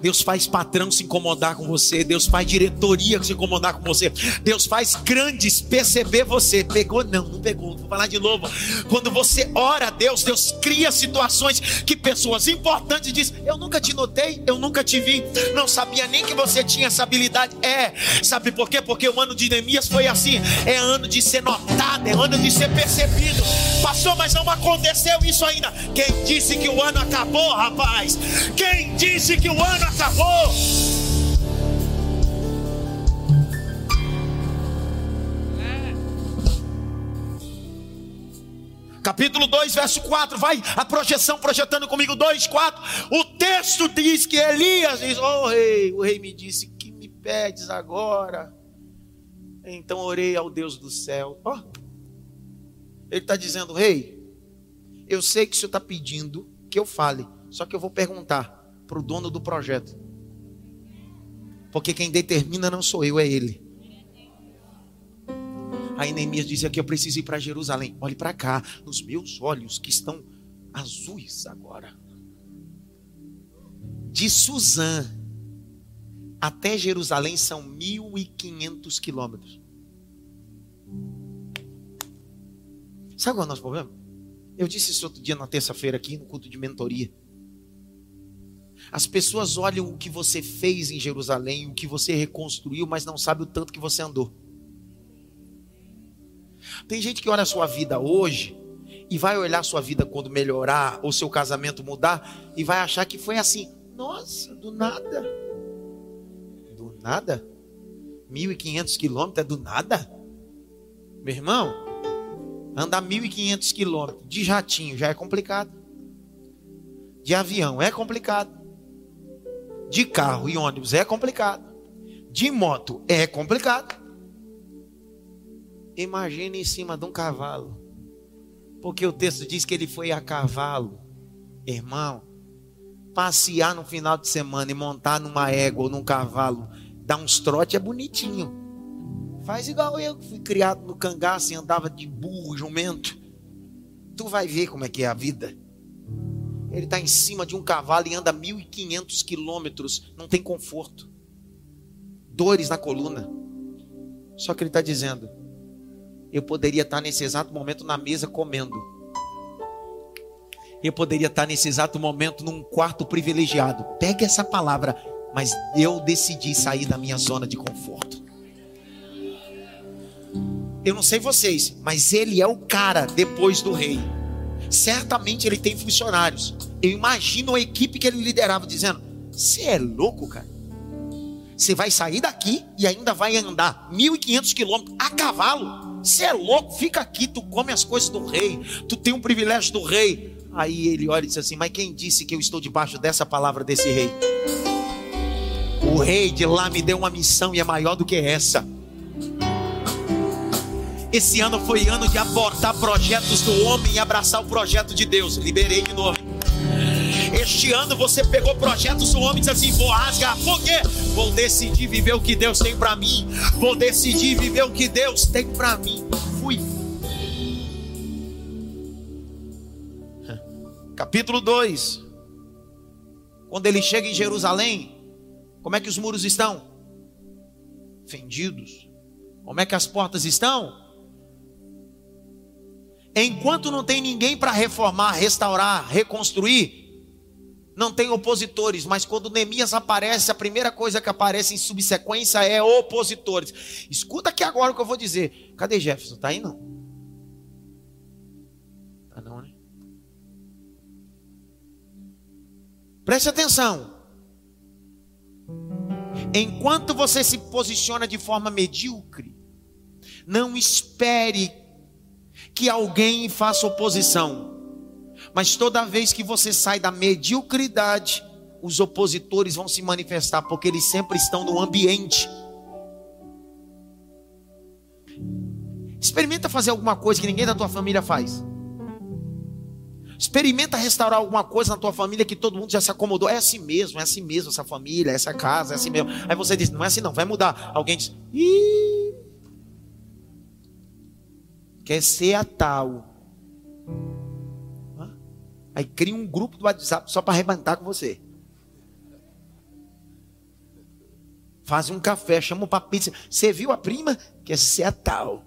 Deus faz patrão se incomodar com você. Deus faz diretoria se incomodar com você. Deus faz grandes perceber você. Pegou? Não, não pegou. Vou falar de novo. Quando você ora a Deus, Deus cria situações que pessoas importantes dizem: Eu nunca te notei, eu nunca te vi. Não sabia nem que você tinha essa habilidade. É, sabe por quê? Porque o ano de Neemias foi assim: é ano de ser notado, é ano de ser percebido. Passou, mas não aconteceu isso ainda. Quem disse que o ano acabou, rapaz? Quem disse que o ano caçador. É. Capítulo 2, verso 4, vai a projeção, projetando comigo, 2, 4. O texto diz que Elias diz: oh, rei, o rei me disse: Que me pedes agora? Então orei ao Deus do céu. Oh. ele está dizendo: Rei, eu sei que o senhor está pedindo que eu fale, só que eu vou perguntar: para o dono do projeto. Porque quem determina não sou eu, é ele. Aí Neemias disse aqui: Eu preciso ir para Jerusalém. Olhe para cá, nos meus olhos que estão azuis agora. De Suzã até Jerusalém são 1.500 quilômetros. Sabe qual é o nosso problema? Eu disse isso outro dia na terça-feira aqui no culto de mentoria. As pessoas olham o que você fez em Jerusalém, o que você reconstruiu, mas não sabe o tanto que você andou. Tem gente que olha a sua vida hoje e vai olhar a sua vida quando melhorar ou seu casamento mudar e vai achar que foi assim. Nossa, do nada. Do nada? 1.500 quilômetros é do nada? Meu irmão, andar 1.500 quilômetros de jatinho já é complicado. De avião é complicado. De carro e ônibus é complicado. De moto é complicado. Imagine em cima de um cavalo. Porque o texto diz que ele foi a cavalo. Irmão, passear no final de semana e montar numa égua ou num cavalo, dar uns trote é bonitinho. Faz igual eu que fui criado no cangaço e andava de burro, jumento. Tu vai ver como é que é a vida. Ele está em cima de um cavalo e anda 1.500 quilômetros, não tem conforto, dores na coluna. Só que ele está dizendo: eu poderia estar nesse exato momento na mesa comendo. Eu poderia estar nesse exato momento num quarto privilegiado. Pegue essa palavra, mas eu decidi sair da minha zona de conforto. Eu não sei vocês, mas ele é o cara depois do rei. Certamente ele tem funcionários. Eu imagino a equipe que ele liderava dizendo: Você é louco, cara? Você vai sair daqui e ainda vai andar 1.500 quilômetros a cavalo. Você é louco? Fica aqui, tu come as coisas do rei, tu tem um privilégio do rei. Aí ele olha e diz assim: Mas quem disse que eu estou debaixo dessa palavra desse rei? O rei de lá me deu uma missão e é maior do que essa. Esse ano foi ano de abortar projetos do homem e abraçar o projeto de Deus. Liberei de novo. Este ano você pegou projetos do homem e disse assim: vou rasgar. Por quê? Vou decidir viver o que Deus tem para mim. Vou decidir viver o que Deus tem para mim. Fui. Capítulo 2. Quando ele chega em Jerusalém, como é que os muros estão? Fendidos. Como é que as portas estão? Enquanto não tem ninguém para reformar, restaurar, reconstruir, não tem opositores, mas quando Neemias aparece, a primeira coisa que aparece em subsequência é opositores. Escuta aqui agora o que eu vou dizer. Cadê Jefferson? Tá aí não? Tá não, né? Preste atenção. Enquanto você se posiciona de forma medíocre, não espere que alguém faça oposição. Mas toda vez que você sai da mediocridade, os opositores vão se manifestar, porque eles sempre estão no ambiente. Experimenta fazer alguma coisa que ninguém da tua família faz. Experimenta restaurar alguma coisa na tua família que todo mundo já se acomodou. É assim mesmo, é assim mesmo essa família, essa casa, é assim mesmo. Aí você diz, não é assim não, vai mudar. Alguém diz, Ih, quer ser a tal. Aí cria um grupo do WhatsApp só para arrebentar com você. Faz um café, chama para pizza. Você viu a prima? Quer ser a tal.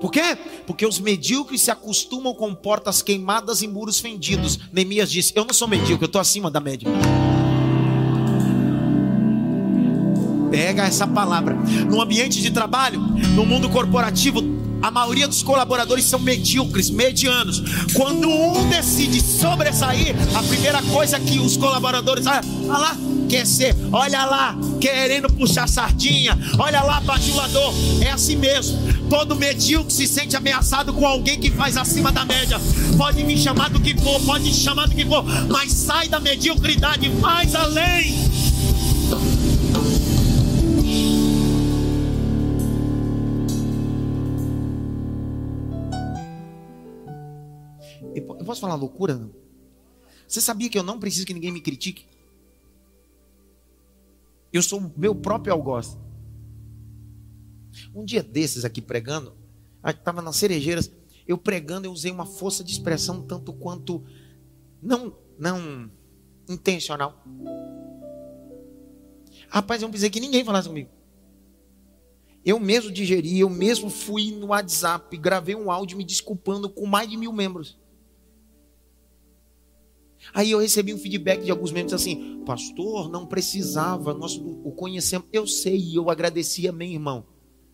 Por quê? Porque os medíocres se acostumam com portas queimadas e muros fendidos. Neemias disse: Eu não sou medíocre, eu estou acima da média. Pega essa palavra. No ambiente de trabalho, no mundo corporativo, a maioria dos colaboradores são medíocres, medianos. Quando um decide sobressair, a primeira coisa que os colaboradores, ah, lá, quer ser, olha lá, querendo puxar sardinha, olha lá, bajulador, é assim mesmo. Todo medíocre se sente ameaçado com alguém que faz acima da média. Pode me chamar do que for, pode me chamar do que for, mas sai da mediocridade, mais além. Eu posso falar loucura? Não? Você sabia que eu não preciso que ninguém me critique? Eu sou o meu próprio algoz. Um dia desses aqui pregando, estava nas cerejeiras, eu pregando, eu usei uma força de expressão tanto quanto não, não intencional. Rapaz, eu não precisei que ninguém falasse comigo. Eu mesmo digeri, eu mesmo fui no WhatsApp, gravei um áudio me desculpando com mais de mil membros. Aí eu recebi um feedback de alguns membros assim: Pastor, não precisava, nós o conhecemos. Eu sei, e eu agradeci, amém, irmão.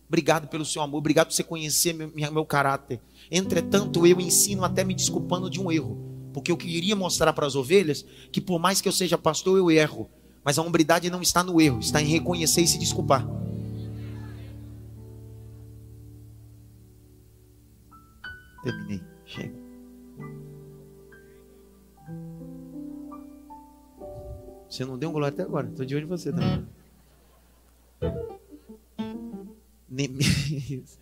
Obrigado pelo seu amor, obrigado por você conhecer meu, meu caráter. Entretanto, eu ensino até me desculpando de um erro, porque eu queria mostrar para as ovelhas que, por mais que eu seja pastor, eu erro. Mas a hombridade não está no erro, está em reconhecer e se desculpar. Terminei. Você não deu um glória até agora. Estou de olho em você também. Neemias.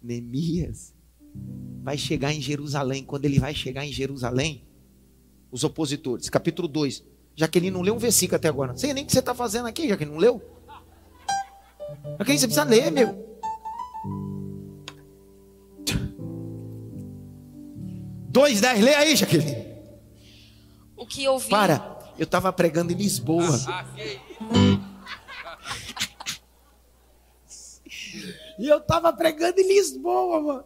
Neemias vai chegar em Jerusalém. Quando ele vai chegar em Jerusalém, os opositores, capítulo 2. Jaqueline não leu um versículo até agora. Não sei nem o que você está fazendo aqui, Jaqueline. Não leu? Jaqueline, você precisa ler, meu. Dois, dez, lê aí, Jaqueline. O que eu vi. Para. Eu estava pregando em Lisboa. e eu estava pregando em Lisboa, mano.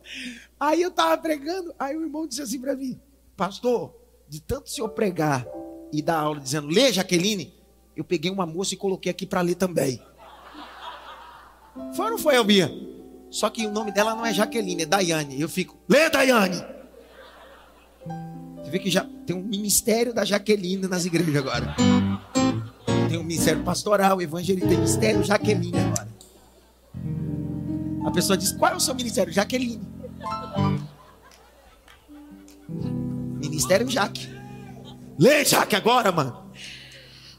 Aí eu estava pregando, aí o irmão disse assim para mim: Pastor, de tanto o senhor pregar e dar aula dizendo, lê Jaqueline, eu peguei uma moça e coloquei aqui para ler também. Foi ou não foi, Albinha? Só que o nome dela não é Jaqueline, é Daiane. Eu fico, lê Daiane! Você vê que já tem um ministério da Jaqueline nas igrejas agora. Tem um ministério pastoral, evangelista, tem ministério Jaqueline agora. A pessoa diz: Qual é o seu ministério? Jaqueline. Ministério Jaque. Lê, Jaque, agora, mano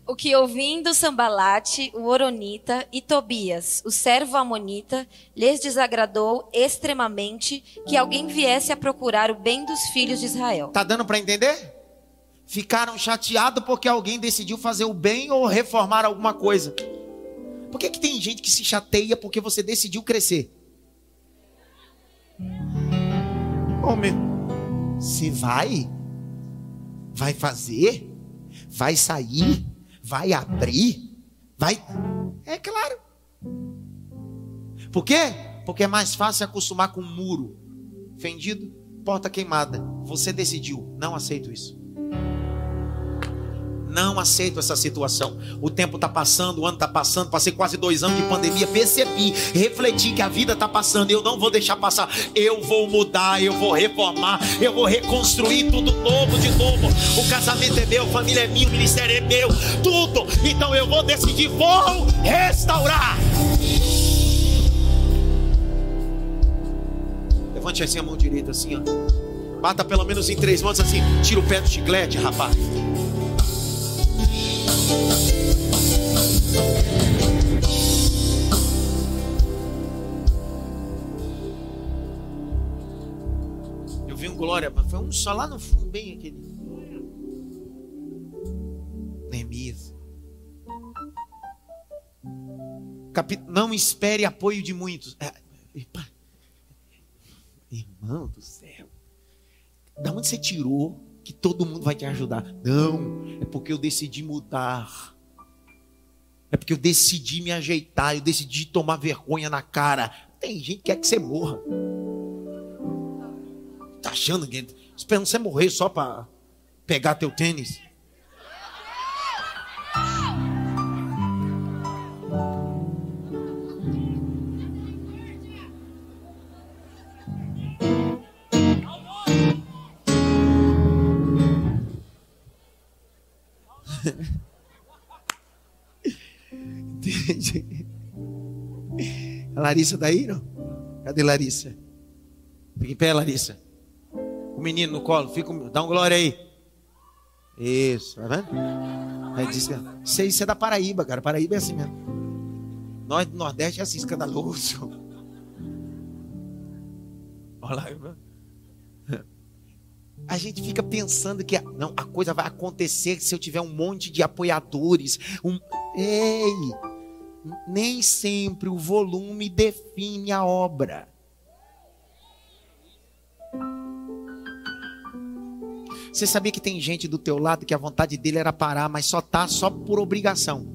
o que ouvindo Sambalate, o Oronita e Tobias, o servo Amonita, lhes desagradou extremamente que alguém viesse a procurar o bem dos filhos de Israel. Tá dando para entender? Ficaram chateados porque alguém decidiu fazer o bem ou reformar alguma coisa. Por que, que tem gente que se chateia porque você decidiu crescer? Homem, se vai, vai fazer, vai sair, Vai abrir? Vai. É claro. Por quê? Porque é mais fácil acostumar com um muro fendido, porta queimada. Você decidiu, não aceito isso. Não aceito essa situação. O tempo está passando, o ano está passando. Passei quase dois anos de pandemia. Percebi, refleti que a vida está passando. Eu não vou deixar passar. Eu vou mudar, eu vou reformar, eu vou reconstruir tudo novo de novo. O casamento é meu, a família é minha, o ministério é meu, tudo. Então eu vou decidir, vou restaurar. Levante assim a mão direita, assim, ó. Bata pelo menos em três mãos assim. Tira o pé do chiclete, rapaz. Eu vi um glória, mas foi um só lá no fundo, bem aquele. Neemias. Não espere apoio de muitos. É, Irmão do céu. Da onde você tirou que todo mundo vai te ajudar. Não, é porque eu decidi mudar. É porque eu decidi me ajeitar, eu decidi tomar vergonha na cara. Tem gente que quer que você morra. Tá achando que esperando você morrer só para pegar teu tênis? A Larissa daí, não? Cadê Larissa? Fica em pé, Larissa. O menino no colo, fica, dá um glória aí. Isso, tá vendo? Aí diz que isso, é da Paraíba, cara. Paraíba é assim mesmo. Nós do Nordeste é assim, escandaloso. Olha lá. A gente fica pensando que não, a coisa vai acontecer se eu tiver um monte de apoiadores. Um... Ei! Nem sempre o volume define a obra. Você sabia que tem gente do teu lado que a vontade dele era parar, mas só tá só por obrigação.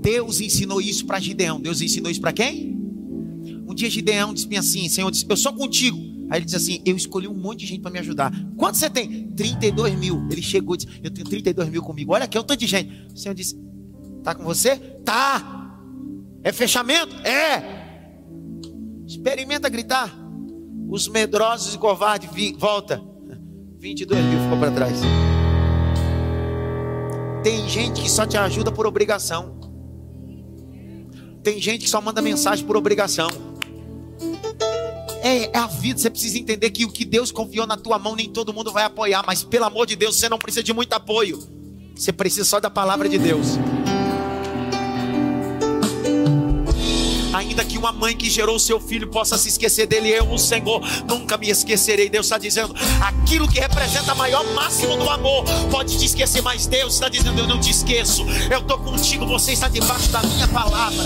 Deus ensinou isso para Gideão. Deus ensinou isso para quem? Um dia Gideão disse assim: Senhor, eu sou contigo. Aí ele disse assim: Eu escolhi um monte de gente para me ajudar. Quanto você tem? 32 mil. Ele chegou e disse: Eu tenho 32 mil comigo. Olha aqui, é tanto de gente. O Senhor disse: Tá com você? Tá. É fechamento? É. Experimenta gritar. Os medrosos e covardes, volta. 22 mil ficou para trás. Tem gente que só te ajuda por obrigação. Tem gente que só manda mensagem por obrigação. É, é, a vida, você precisa entender que o que Deus confiou na tua mão, nem todo mundo vai apoiar, mas pelo amor de Deus, você não precisa de muito apoio. Você precisa só da palavra de Deus. Ainda que uma mãe que gerou seu filho possa se esquecer dele, eu, o Senhor, nunca me esquecerei. Deus está dizendo: aquilo que representa maior máximo do amor pode te esquecer, mas Deus está dizendo: eu não te esqueço. Eu estou contigo, você está debaixo da minha palavra.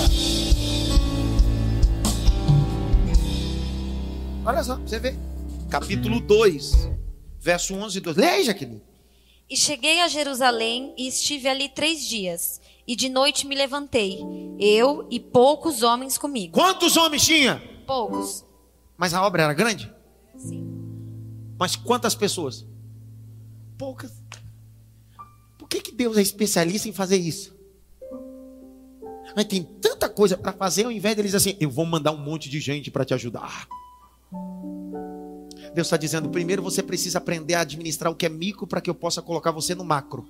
Olha só, você vê. Capítulo 2, verso 11 e 12. Leia, Jaqueline. E cheguei a Jerusalém e estive ali três dias. E de noite me levantei, eu e poucos homens comigo. Quantos homens tinha? Poucos. Mas a obra era grande? Sim. Mas quantas pessoas? Poucas. Por que, que Deus é especialista em fazer isso? Mas tem tanta coisa para fazer, ao invés deles assim, eu vou mandar um monte de gente para te ajudar. Deus está dizendo: primeiro você precisa aprender a administrar o que é micro para que eu possa colocar você no macro.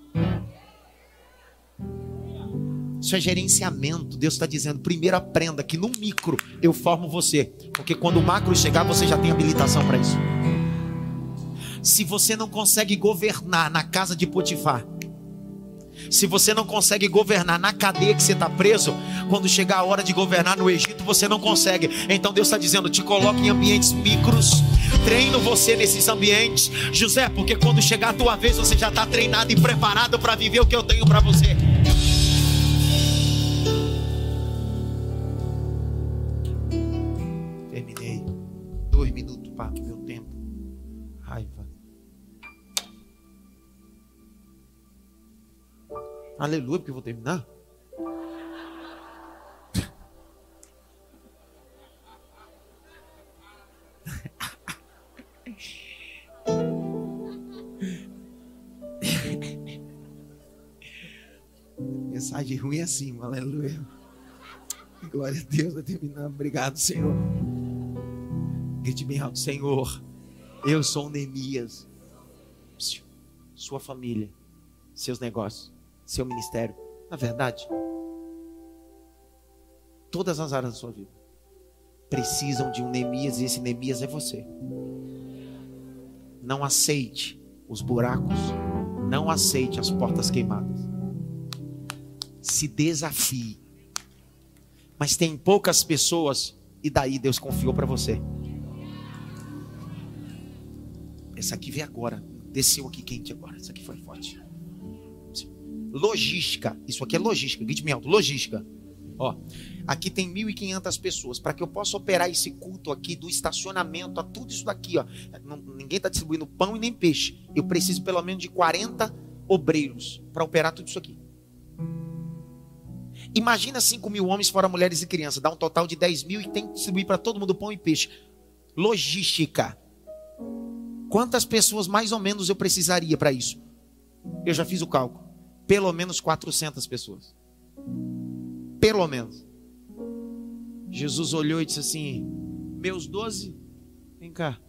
Isso é gerenciamento. Deus está dizendo: primeiro aprenda que no micro eu formo você, porque quando o macro chegar, você já tem habilitação para isso. Se você não consegue governar na casa de Potifar, se você não consegue governar na cadeia que você está preso, quando chegar a hora de governar no Egito, você não consegue. Então Deus está dizendo: te coloque em ambientes micros, treino você nesses ambientes, José, porque quando chegar a tua vez, você já está treinado e preparado para viver o que eu tenho para você. Aleluia, porque eu vou terminar. Mensagem ruim é assim, aleluia. Glória a Deus, vai terminar. Obrigado, Senhor. Grite bem alto, Senhor. Eu sou Neemias. Sua família, seus negócios seu ministério. Na verdade, todas as áreas da sua vida precisam de um Neemias e esse Neemias é você. Não aceite os buracos, não aceite as portas queimadas. Se desafie. Mas tem poucas pessoas e daí Deus confiou para você. Essa aqui veio agora, desceu aqui quente agora. Essa aqui foi forte. Logística. Isso aqui é logística. Grite alto. Logística. Ó, aqui tem 1.500 pessoas. Para que eu possa operar esse culto aqui, do estacionamento a tudo isso daqui, ó. Não, ninguém está distribuindo pão e nem peixe. Eu preciso pelo menos de 40 obreiros para operar tudo isso aqui. Imagina 5 mil homens, fora mulheres e crianças. Dá um total de 10 mil e tem que distribuir para todo mundo pão e peixe. Logística. Quantas pessoas mais ou menos eu precisaria para isso? Eu já fiz o cálculo pelo menos 400 pessoas. Pelo menos. Jesus olhou e disse assim: Meus doze, vem cá.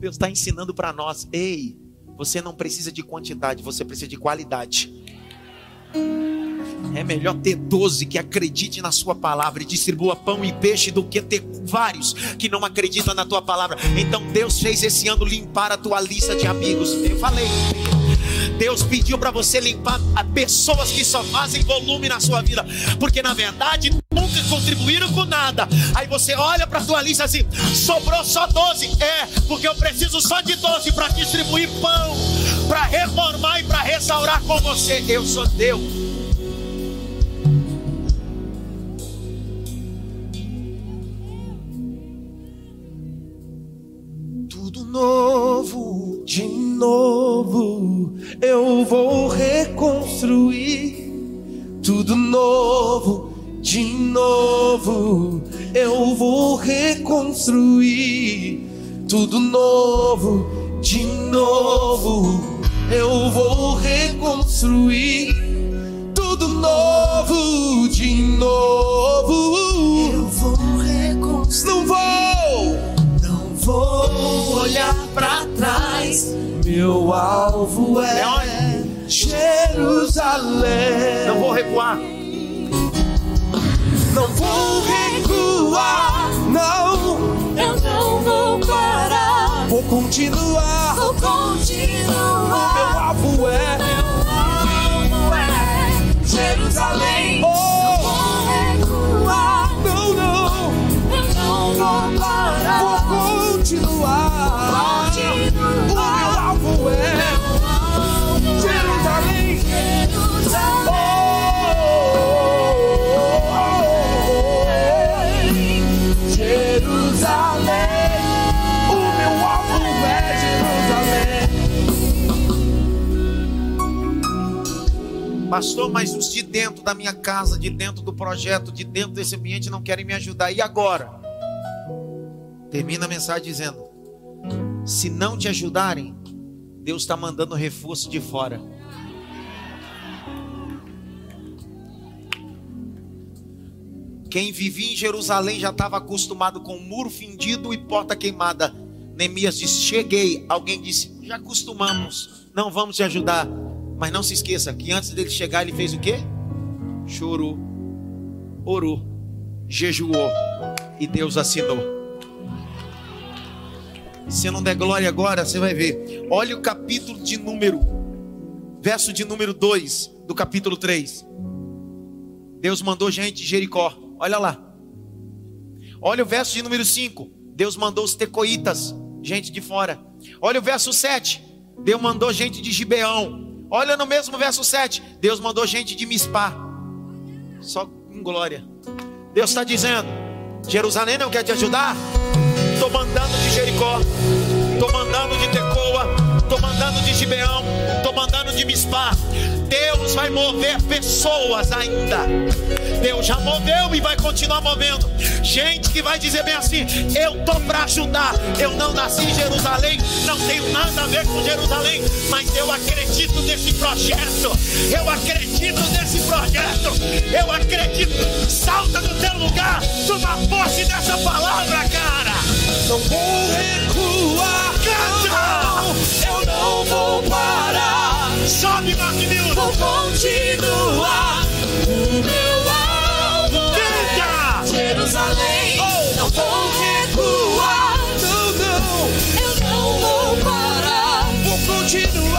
Deus está ensinando para nós: ei, você não precisa de quantidade, você precisa de qualidade. É melhor ter 12 que acredite na sua palavra e distribua pão e peixe do que ter vários que não acreditam na tua palavra. Então Deus fez esse ano limpar a tua lista de amigos. Eu falei. Deus pediu para você limpar pessoas que só fazem volume na sua vida, porque na verdade nunca contribuíram com nada. Aí você olha para a tua lista assim: sobrou só 12. É, porque eu preciso só de 12 para distribuir pão, para reformar e para restaurar com você. Eu sou Deus. Tudo novo, de novo, eu vou reconstruir. Tudo novo, de novo, eu vou reconstruir. Tudo novo, de novo, eu vou reconstruir. Tudo novo, de novo, eu vou reconstruir. Não vou, vou olhar pra trás. Meu alvo é, É Jerusalém. Não vou recuar. Não vou recuar, não. Eu não vou parar, Vou continuar. vou O meu continuar. alvo é Meu alvo é Jerusalém. Pastor, mas os de dentro da minha casa, de dentro do projeto, de dentro desse ambiente não querem me ajudar. E agora? Termina a mensagem dizendo: se não te ajudarem, Deus está mandando reforço de fora. Quem vivia em Jerusalém já estava acostumado com muro fendido e porta queimada. Neemias disse: Cheguei. Alguém disse: Já acostumamos, não vamos te ajudar. Mas não se esqueça que antes dele chegar, ele fez o quê? Chorou, orou, jejuou e Deus assinou. Se não der glória agora, você vai ver. Olha o capítulo de número, verso de número 2 do capítulo 3. Deus mandou gente de Jericó. Olha lá. Olha o verso de número 5. Deus mandou os tecoitas, gente de fora. Olha o verso 7. Deus mandou gente de Gibeão. Olha no mesmo verso 7. Deus mandou gente de Mispá. Só em glória. Deus está dizendo: Jerusalém não quer te ajudar? Estou mandando de Jericó. Estou mandando de Tecoa. Estou mandando de Gibeão. Estou mandando de Mispá. Deus vai mover pessoas ainda. Deus já moveu e vai continuar movendo. Gente que vai dizer bem assim: Eu tô para ajudar. Eu não nasci em Jerusalém, não tenho nada a ver com Jerusalém, mas eu acredito nesse projeto. Eu acredito nesse projeto. Eu acredito. Salta do teu lugar, toma posse dessa palavra, cara. Não vou recuar. Eu não vou parar. Sobe, Marquinhos. Vou continuar. O meu alvo Canta! é Jerusalém. Oh. Não vou recuar. Não, não. Eu não vou parar. Vou continuar.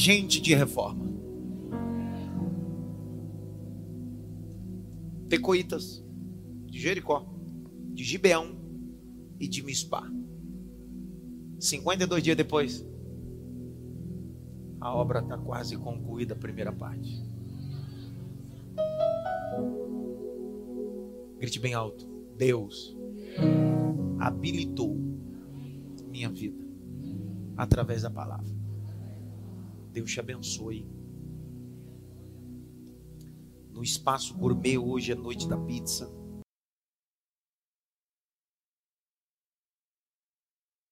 Agente de reforma. Tecoitas, de Jericó, de Gibeão e de Mispá. 52 dias depois, a obra está quase concluída, a primeira parte. Grite bem alto: Deus habilitou minha vida através da palavra. Deus te abençoe. No espaço gourmet hoje é noite da pizza.